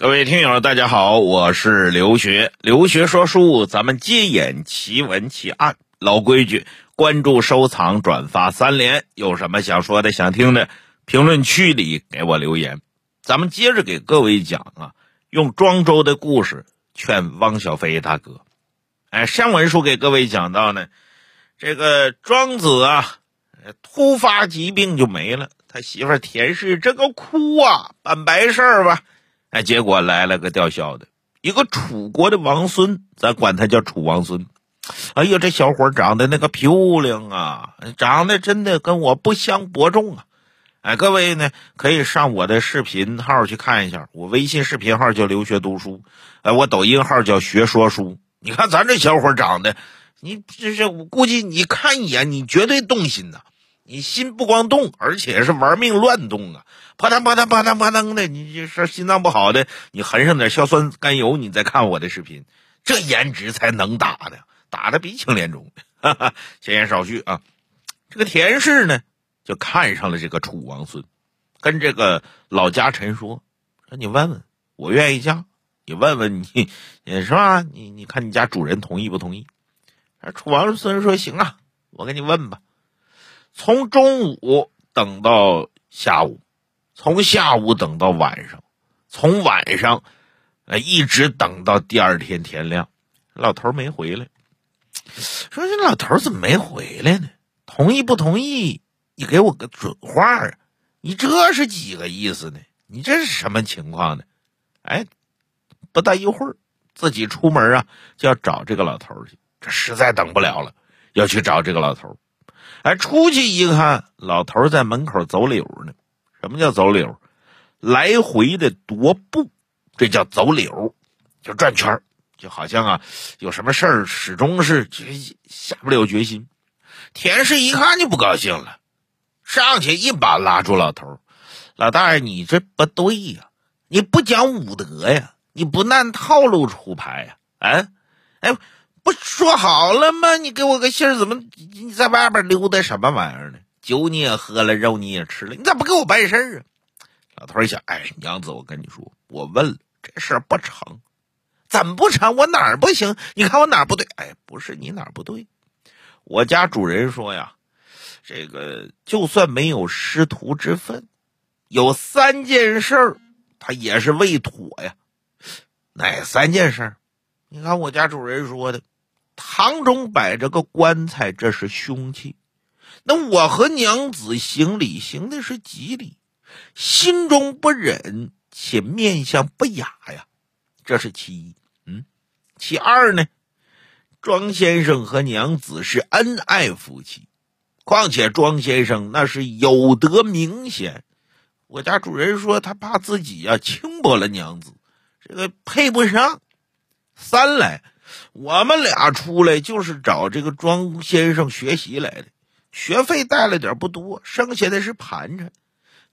各位听友，大家好，我是刘学。刘学说书，咱们接演奇闻奇案。老规矩，关注、收藏、转发三连。有什么想说的、想听的，评论区里给我留言。咱们接着给各位讲啊，用庄周的故事劝汪小菲大哥。哎，上文书给各位讲到呢，这个庄子啊，突发疾病就没了，他媳妇田氏这个哭啊，办白事儿吧。哎，结果来了个吊孝的，一个楚国的王孙，咱管他叫楚王孙。哎呀，这小伙长得那个漂亮啊，长得真的跟我不相伯仲啊！哎，各位呢，可以上我的视频号去看一下，我微信视频号叫留学读书，哎，我抖音号叫学说书。你看咱这小伙长得，你这是我估计你看一眼，你绝对动心呐。你心不光动，而且是玩命乱动啊！啪嗒啪嗒啪嗒啪嗒的，你这是心脏不好的，你含上点硝酸甘油，你再看我的视频，这颜值才能打的，打的鼻青脸肿。哈哈，闲言少叙啊，这个田氏呢，就看上了这个楚王孙，跟这个老家臣说：“说你问问，我愿意嫁，你问问你，你是吧？你你看你家主人同意不同意？”楚王孙说：“行啊，我给你问吧。”从中午等到下午，从下午等到晚上，从晚上，呃，一直等到第二天天亮，老头没回来。说这老头怎么没回来呢？同意不同意？你给我个准话啊！你这是几个意思呢？你这是什么情况呢？哎，不大一会儿，自己出门啊，就要找这个老头去。这实在等不了了，要去找这个老头。哎，出去一看，老头在门口走柳呢。什么叫走柳？来回的踱步，这叫走柳，就转圈就好像啊，有什么事儿始终是下不了决心。田氏一看就不高兴了，上去一把拉住老头：“老大爷，你这不对呀，你不讲武德呀，你不按套路出牌呀？啊，哎。”不说好了吗？你给我个信儿，怎么你在外边溜达什么玩意儿呢？酒你也喝了，肉你也吃了，你咋不给我办事儿啊？老头一想，哎，娘子，我跟你说，我问了，这事儿不成，怎么不成？我哪儿不行？你看我哪儿不对？哎，不是你哪儿不对？我家主人说呀，这个就算没有师徒之分，有三件事，他也是未妥呀。哪三件事？你看我家主人说的。堂中摆着个棺材，这是凶器。那我和娘子行礼，行的是吉礼，心中不忍，且面相不雅呀，这是其一。嗯，其二呢，庄先生和娘子是恩爱夫妻，况且庄先生那是有德明显。我家主人说他怕自己呀轻薄了娘子，这个配不上。三来。我们俩出来就是找这个庄先生学习来的，学费带了点不多，剩下的是盘缠，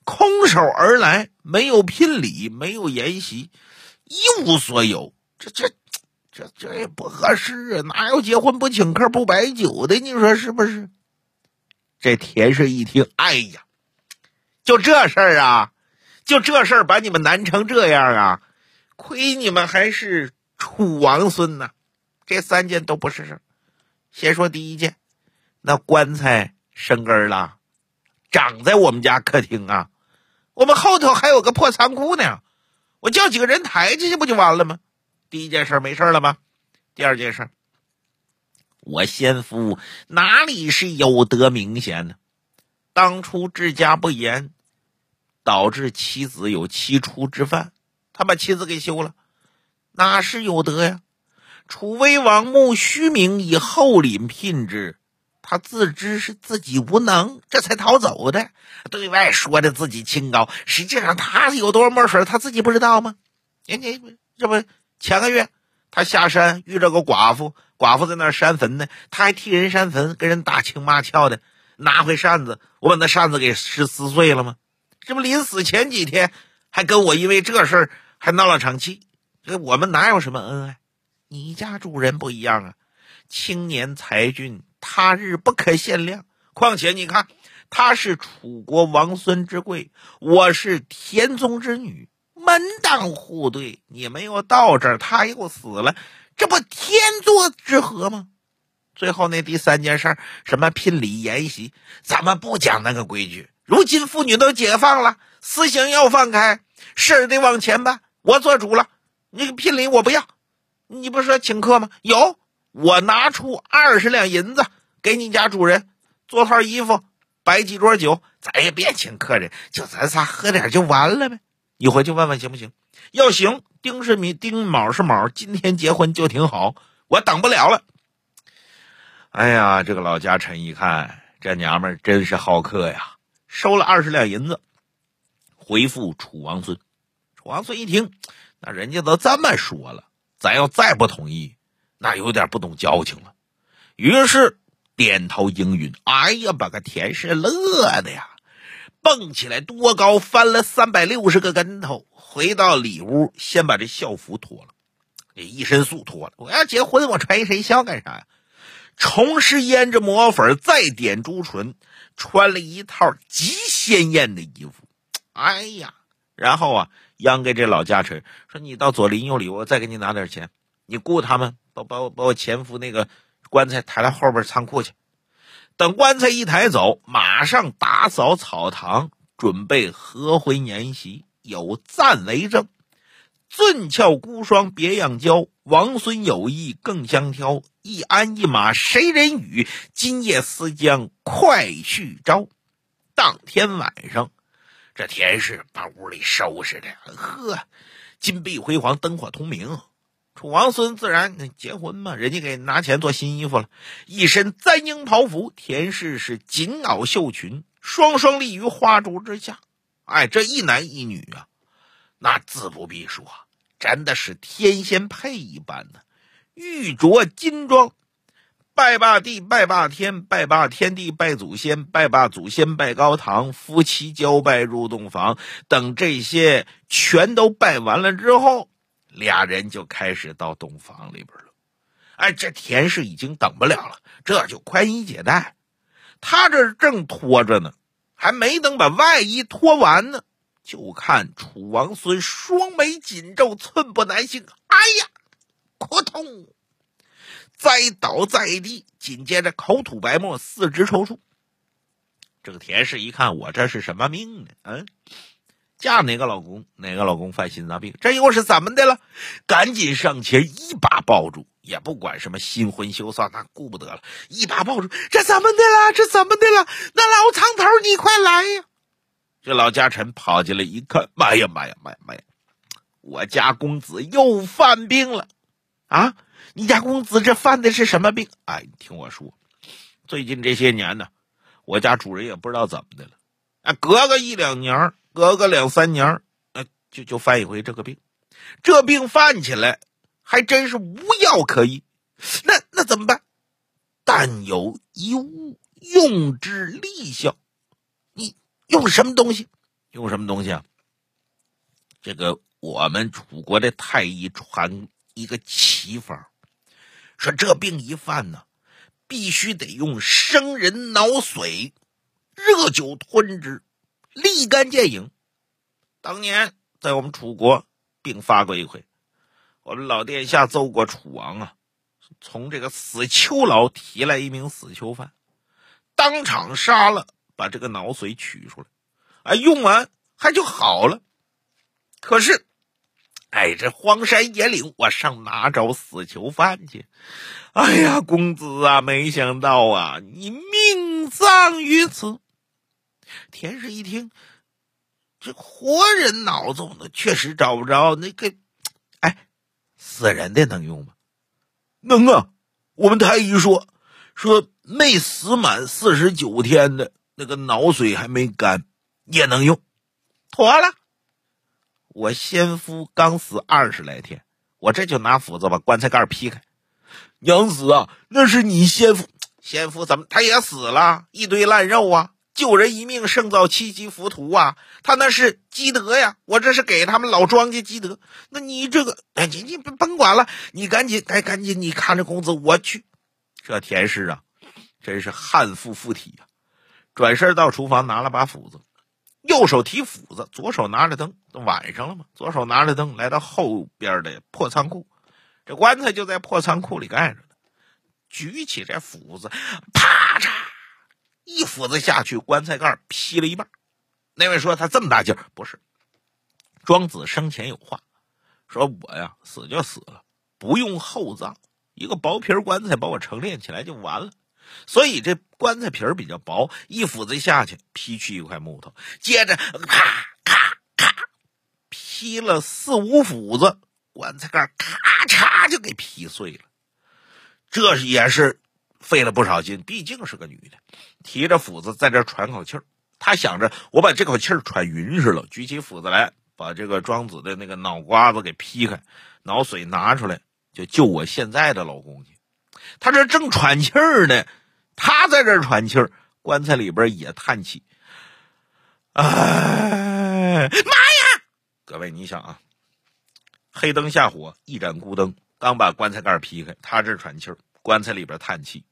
空手而来，没有聘礼，没有筵席，一无所有，这这这这也不合适啊！哪有结婚不请客不摆酒的？你说是不是？这田氏一听，哎呀，就这事儿啊，就这事儿把你们难成这样啊！亏你们还是楚王孙呐！这三件都不是事。先说第一件，那棺材生根了，长在我们家客厅啊。我们后头还有个破仓库呢，我叫几个人抬进去不就完了吗？第一件事没事了吗？第二件事，我先夫哪里是有德明显呢？当初治家不严，导致妻子有七出之犯，他把妻子给休了，哪是有德呀？楚威王慕虚名以后领聘之，他自知是自己无能，这才逃走的。对外说的自己清高，实际上他有多少墨水，他自己不知道吗？你你这不前个月他下山遇着个寡妇，寡妇在那扇坟呢，他还替人扇坟，跟人打情骂俏的，拿回扇子，我把那扇子给撕撕碎了吗？这不临死前几天还跟我因为这事还闹了场气，这我们哪有什么恩爱？你家主人不一样啊，青年才俊，他日不可限量。况且你看，他是楚国王孙之贵，我是田宗之女，门当户对，你没有到这儿，他又死了，这不天作之合吗？最后那第三件事，什么聘礼筵席，咱们不讲那个规矩。如今妇女都解放了，私刑要放开，事儿得往前办。我做主了，那个聘礼我不要。你不是说请客吗？有，我拿出二十两银子给你家主人做套衣服，摆几桌酒，咱也别请客人，就咱仨喝点就完了呗。你回去问问行不行？要行，丁是米，丁卯是卯，今天结婚就挺好，我等不了了。哎呀，这个老家臣一看，这娘们真是好客呀，收了二十两银子，回复楚王孙。楚王孙一听，那人家都这么说了，咱要再不同意，那有点不懂交情了。于是点头应允。哎呀，把个田氏乐的呀，蹦起来多高，翻了三百六十个跟头，回到里屋，先把这校服脱了，这一身素脱了。我要结婚，我穿一身孝干啥呀？重施胭脂抹粉，再点朱唇，穿了一套极鲜艳的衣服。哎呀，然后啊，央给这老家臣说：“你到左邻右里，我再给你拿点钱。你雇他们把把我把我前夫那个棺材抬到后边仓库去。等棺材一抬走，马上打扫草堂，准备合回年席，有赞为证。俊俏孤霜别样娇，王孙有意更相挑。”一鞍一马谁人与？今夜思将快去招。当天晚上，这田氏把屋里收拾的，呵，金碧辉煌，灯火通明。楚王孙自然结婚嘛，人家给拿钱做新衣服了，一身簪缨袍服，田氏是锦袄绣裙，双双立于花烛之下。哎，这一男一女啊，那自不必说，真的是天仙配一般的。玉镯金装，拜罢地，拜罢天，拜罢天地，拜祖先，拜罢祖先，拜高堂，夫妻交拜入洞房。等这些全都拜完了之后，俩人就开始到洞房里边了。哎，这田氏已经等不了了，这就宽衣解带。他这正脱着呢，还没等把外衣脱完呢，就看楚王孙双眉紧皱，寸步难行。哎呀！扑通，栽倒在地，紧接着口吐白沫，四肢抽搐。这个田氏一看，我这是什么命呢？嗯，嫁哪个老公，哪个老公犯心脏病，这又是怎么的了？赶紧上前一把抱住，也不管什么新婚羞涩，那顾不得了，一把抱住，这怎么的了？这怎么的了？那老苍头，你快来呀！这老家臣跑进来一看，妈呀妈呀妈呀妈呀！我家公子又犯病了。啊，你家公子这犯的是什么病？哎，你听我说，最近这些年呢，我家主人也不知道怎么的了，啊，隔个一两年，隔个两三年，呃，就就犯一回这个病。这病犯起来还真是无药可医。那那怎么办？但有一物用之利效。你用什么东西？用什么东西啊？这个我们楚国的太医传。一个奇方，说这病一犯呢，必须得用生人脑髓，热酒吞之，立竿见影。当年在我们楚国病发过一回，我们老殿下奏过楚王啊，从这个死囚牢提来一名死囚犯，当场杀了，把这个脑髓取出来，哎，用完还就好了。可是。哎，这荒山野岭，我上哪找死囚犯去？哎呀，公子啊，没想到啊，你命丧于此。田氏一听，这活人脑子呢，确实找不着。那个，哎，死人的能用吗？能啊。我们太医说，说没死满四十九天的那个脑髓还没干，也能用。妥了。我先夫刚死二十来天，我这就拿斧子把棺材盖劈开。娘子啊，那是你先夫，先夫怎么他也死了？一堆烂肉啊！救人一命胜造七级浮屠啊！他那是积德呀，我这是给他们老庄家积德。那你这个，哎，你你甭管了，你赶紧，哎，赶紧，你看着公子，我去。这田氏啊，真是悍妇附体呀！转身到厨房拿了把斧子，右手提斧子，左手拿着灯，晚上了嘛，左手拿着灯来到后边的破仓库，这棺材就在破仓库里盖着呢。举起这斧子，啪嚓，一斧子下去，棺材盖劈了一半。那位说他这么大劲，不是。庄子生前有话，说我呀死就死了，不用厚葬，一个薄皮棺材把我成殓起来就完了。所以这棺材皮儿比较薄，一斧子下去劈去一块木头，接着咔咔咔劈了四五斧子，棺材盖咔嚓就给劈碎了。这也是费了不少劲，毕竟是个女的，提着斧子在这喘口气儿。她想着我把这口气儿喘匀实了，举起斧子来，把这个庄子的那个脑瓜子给劈开，脑髓拿出来，就救我现在的老公去。他这正喘气儿呢，他在这喘气儿，棺材里边也叹气。哎，妈呀！各位，你想啊，黑灯瞎火，一盏孤灯，刚把棺材盖劈开，他这喘气儿，棺材里边叹气，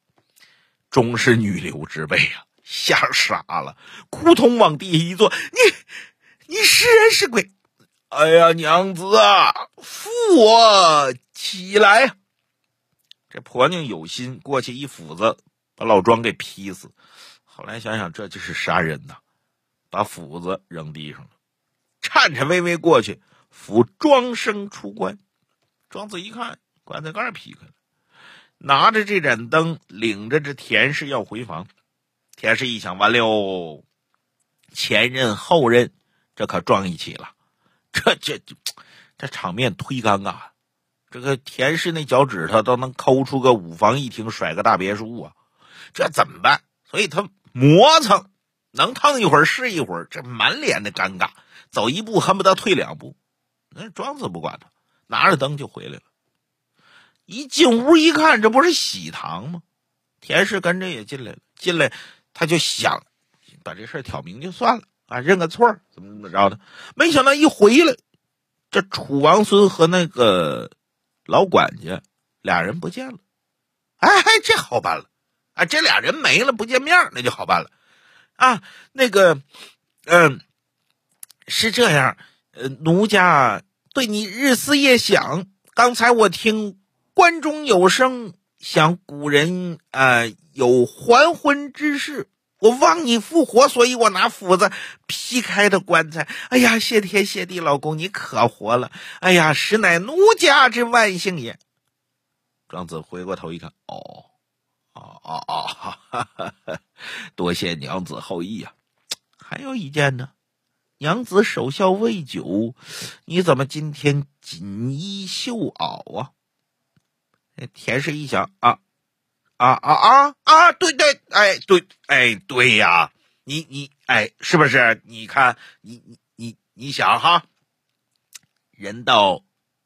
终是女流之辈啊！吓傻了，扑通往地下一坐，你你是人是鬼？哎呀，娘子啊，扶我起来！这婆娘有心过去一斧子把老庄给劈死，后来想想这就是杀人呐，把斧子扔地上了，颤颤巍巍过去扶庄生出关。庄子一看棺材盖劈开了，拿着这盏灯，领着这田氏要回房。田氏一想，完了，前任后任，这可撞一起了，这这这这场面忒尴尬。这个田氏那脚趾头都能抠出个五房一厅，甩个大别墅啊！这怎么办？所以他磨蹭，能腾一会儿是一会儿，这满脸的尴尬，走一步恨不得退两步。那庄子不管他，拿着灯就回来了。一进屋一看，这不是喜堂吗？田氏跟着也进来了。进来他就想把这事挑明就算了啊，认个错怎么怎么着的。没想到一回来，这楚王孙和那个。老管家俩人不见了，哎，这好办了，啊，这俩人没了不见面，那就好办了，啊，那个，嗯，是这样，呃，奴家对你日思夜想，刚才我听关中有声，想古人啊有还魂之事。我望你复活，所以我拿斧子劈开的棺材。哎呀，谢天谢地，老公你可活了！哎呀，实乃奴家之万幸也。庄子回过头一看，哦，哦哦哦，多谢娘子厚意啊。还有一件呢，娘子守孝未久，你怎么今天锦衣绣袄啊？田氏一想啊。啊啊啊啊！对对，哎对，哎对呀，你你哎，是不是？你看，你你你你想哈，人到，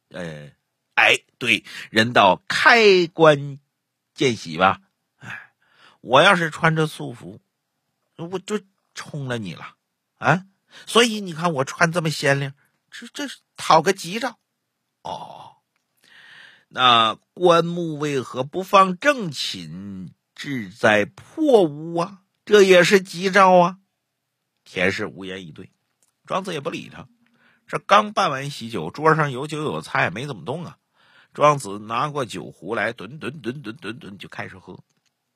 呃，哎对，人到开棺见喜吧？哎，我要是穿着素服，我就冲了你了啊！所以你看我穿这么鲜亮，这这是讨个吉兆哦。那棺木为何不放正寝，置在破屋啊？这也是吉兆啊！田氏无言以对，庄子也不理他。这刚办完喜酒，桌上有酒有菜，没怎么动啊。庄子拿过酒壶来，吨吨吨吨吨吨就开始喝。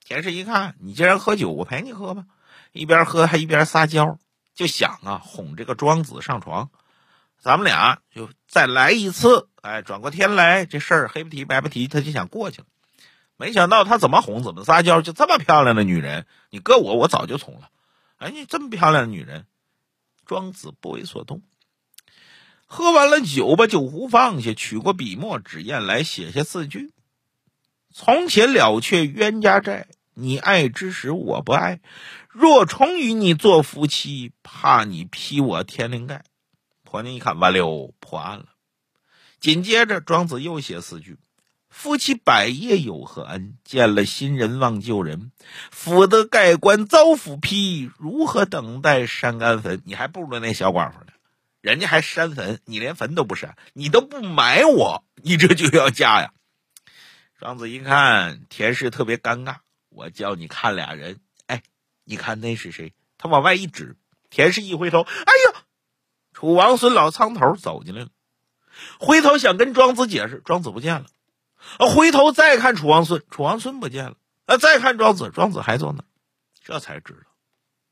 田氏一看，你既然喝酒，我陪你喝吧。一边喝还一边撒娇，就想啊哄这个庄子上床。咱们俩就再来一次，哎，转过天来，这事儿黑不提白不提，他就想过去了。没想到他怎么哄怎么撒娇，就这么漂亮的女人，你搁我，我早就从了。哎，你这么漂亮的女人，庄子不为所动。喝完了酒，把酒壶放下，取过笔墨纸砚来，写下四句：从前了却冤家债，你爱之时我不爱。若重与你做夫妻，怕你劈我天灵盖。婆娘一看，完了，破案了。紧接着，庄子又写四句：“夫妻百业有何恩？见了新人忘旧人。斧得盖棺遭斧劈，如何等待山干坟？你还不如那小寡妇呢，人家还山坟，你连坟都不山，你都不埋我，你这就要嫁呀？”庄子一看，田氏特别尴尬，我叫你看俩人，哎，你看那是谁？他往外一指，田氏一回头，哎呀，楚王孙老苍头走进来了，回头想跟庄子解释，庄子不见了。啊，回头再看楚王孙，楚王孙不见了。啊，再看庄子，庄子还坐那，这才知道，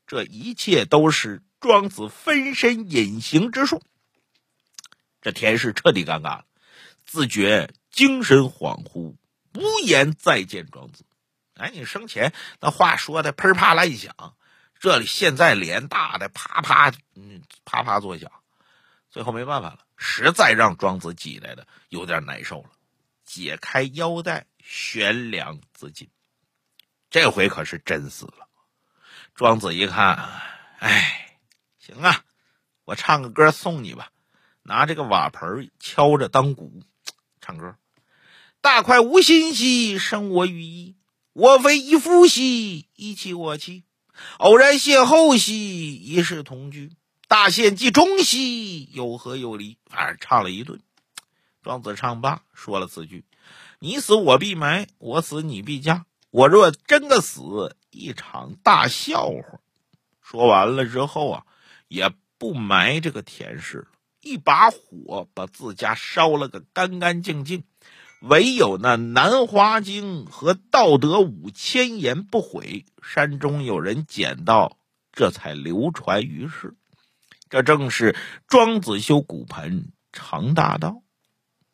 这一切都是庄子分身隐形之术。这田氏彻底尴尬了，自觉精神恍惚，无颜再见庄子。哎，你生前那话说的噼啪乱响，这里现在脸大的啪啪，嗯，啪啪作响。最后没办法了，实在让庄子挤来的有点难受了。解开腰带，悬梁自尽。这回可是真死了。庄子一看，哎，行啊，我唱个歌送你吧。拿这个瓦盆敲着当鼓，唱歌。大快无心兮，生我羽翼。我非一夫兮，一妻我妻。偶然邂逅兮，一世同居。大限既终兮，有何有离？反正唱了一顿。庄子唱罢，说了此句：“你死我必埋，我死你必嫁。我若真个死，一场大笑话。”说完了之后啊，也不埋这个田氏，一把火把自家烧了个干干净净，唯有那《南华经》和《道德五千言》不毁，山中有人捡到，这才流传于世。这正是庄子修骨盆成大道。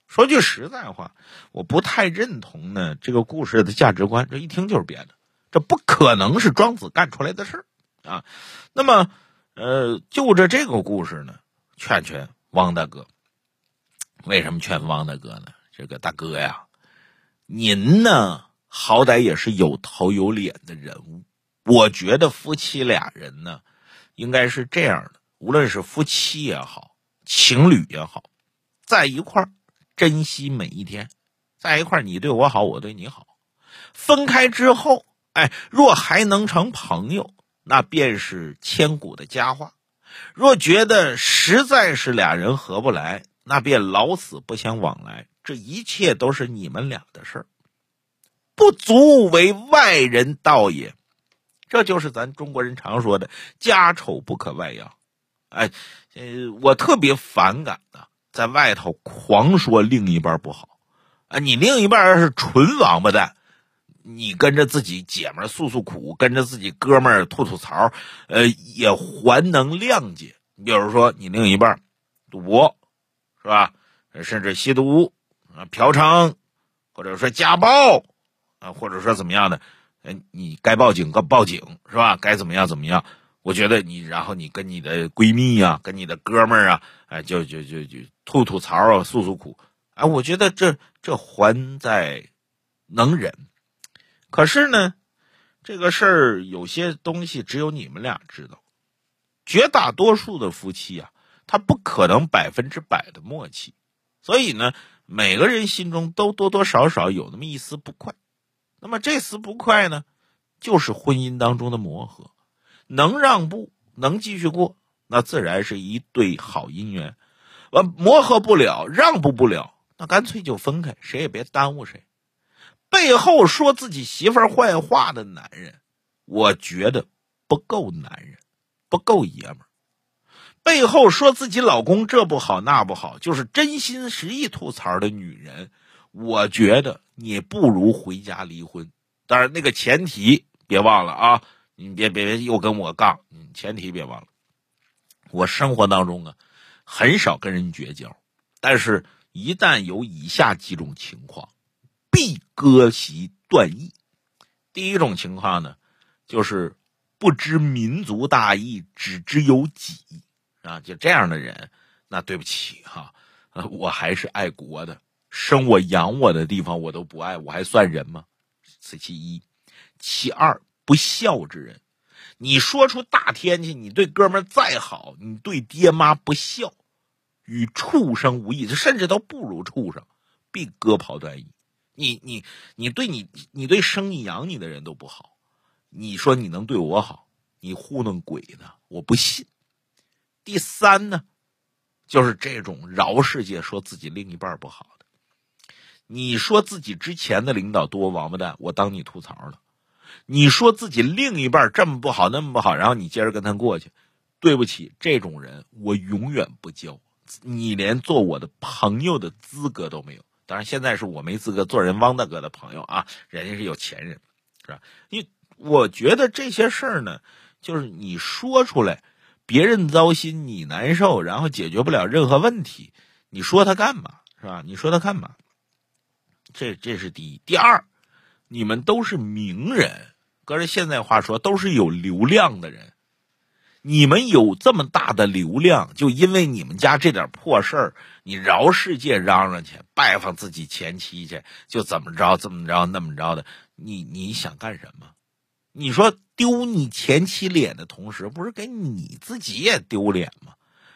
说句实在话，我不太认同呢这个故事的价值观。这一听就是编的，这不可能是庄子干出来的事儿啊。那么，呃，就着这个故事呢，劝劝汪大哥。为什么劝汪大哥呢？这个大哥呀，您呢，好歹也是有头有脸的人物。我觉得夫妻俩人呢，应该是这样的：无论是夫妻也好，情侣也好，在一块儿。珍惜每一天，在一块儿你对我好，我对你好。分开之后，哎，若还能成朋友，那便是千古的佳话；若觉得实在是俩人合不来，那便老死不相往来。这一切都是你们俩的事儿，不足为外人道也。这就是咱中国人常说的“家丑不可外扬”。哎，呃，我特别反感的。在外头狂说另一半不好，啊，你另一半是纯王八蛋，你跟着自己姐们诉诉苦，跟着自己哥们儿吐吐槽，呃，也还能谅解。你比如说，你另一半赌博，是吧？甚至吸毒啊、嫖娼，或者说家暴啊，或者说怎么样的，你该报警，该报警，是吧？该怎么样怎么样？我觉得你，然后你跟你的闺蜜呀，跟你的哥们儿啊，哎，就就就就吐吐槽啊，诉诉苦，哎，我觉得这这还在能忍。可是呢，这个事儿有些东西只有你们俩知道。绝大多数的夫妻啊，他不可能百分之百的默契，所以呢，每个人心中都多多少少有那么一丝不快。那么这丝不快呢，就是婚姻当中的磨合。能让步，能继续过，那自然是一对好姻缘。完磨合不了，让步不了，那干脆就分开，谁也别耽误谁。背后说自己媳妇儿坏话的男人，我觉得不够男人，不够爷们儿。背后说自己老公这不好那不好，就是真心实意吐槽的女人，我觉得你不如回家离婚。当然，那个前提别忘了啊。你别别别又跟我杠，前提别忘了，我生活当中啊，很少跟人绝交，但是一旦有以下几种情况，必割席断义。第一种情况呢，就是不知民族大义，只知有己啊，就这样的人，那对不起哈，我还是爱国的，生我养我的地方我都不爱，我还算人吗？此其一，其二。不孝之人，你说出大天去，你对哥们再好，你对爹妈不孝，与畜生无异，甚至都不如畜生，必割袍断义。你你你对你你对生你养你的人都不好，你说你能对我好？你糊弄鬼呢？我不信。第三呢，就是这种饶世界说自己另一半不好的，你说自己之前的领导多王八蛋，我当你吐槽了。你说自己另一半这么不好那么不好，然后你接着跟他过去，对。不起，这种人我永远不交，你连做我的朋友的资格都没有。当然，现在是我没资格做人汪大哥的朋友啊，人家是有钱人，是吧？因为我觉得这些事儿呢，就是你说出来，别人糟心，你难受，然后解决不了任何问题，你说他干嘛？是吧？你说他干嘛？这这是第一，第二，你们都是名人，搁着现在话说，都是有流量的人。你们有这么大的流量，就因为你们家这点破事儿，你饶世界嚷嚷去，拜访自己前妻去，就怎么着怎么着那么着的，你你想干什么？你说丢你前妻脸的同时，不是给你自己也丢脸吗？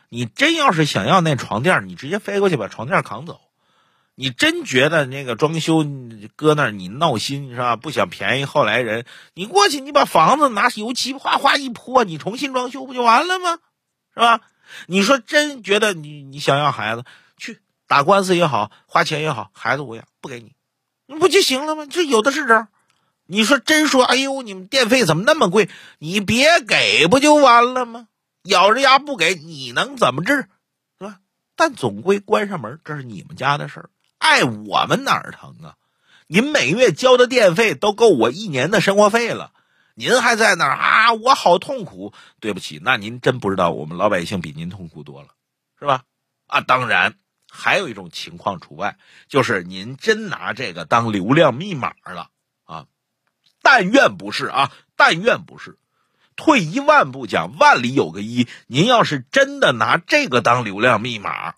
你真要是想要那床垫，你直接飞过去把床垫扛走。你真觉得那个装修搁那儿你闹心是吧？不想便宜后来人，你过去你把房子拿油漆哗哗一泼，你重新装修不就完了吗？是吧？你说真觉得你你想要孩子，去打官司也好，花钱也好，孩子我养不给你，那不就行了吗？这有的是招。你说真说，哎呦，你们电费怎么那么贵？你别给不就完了吗？咬着牙不给你能怎么治？是吧？但总归关上门，这是你们家的事儿。碍我们哪儿疼啊？您每月交的电费都够我一年的生活费了，您还在那儿啊？我好痛苦。对不起，那您真不知道我们老百姓比您痛苦多了，是吧？啊，当然还有一种情况除外，就是您真拿这个当流量密码了啊！但愿不是啊！但愿不是。退一万步讲，万里有个一，您要是真的拿这个当流量密码，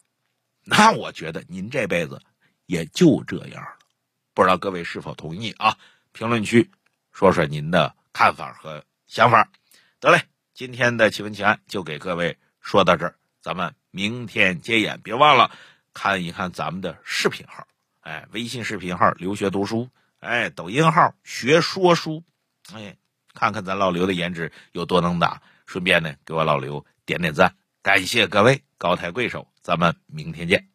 那我觉得您这辈子。也就这样了，不知道各位是否同意啊？评论区说说您的看法和想法。得嘞，今天的奇闻奇案就给各位说到这儿，咱们明天接演。别忘了看一看咱们的视频号，哎，微信视频号留学读书，哎，抖音号学说书，哎，看看咱老刘的颜值有多能打。顺便呢，给我老刘点点赞，感谢各位高抬贵手，咱们明天见。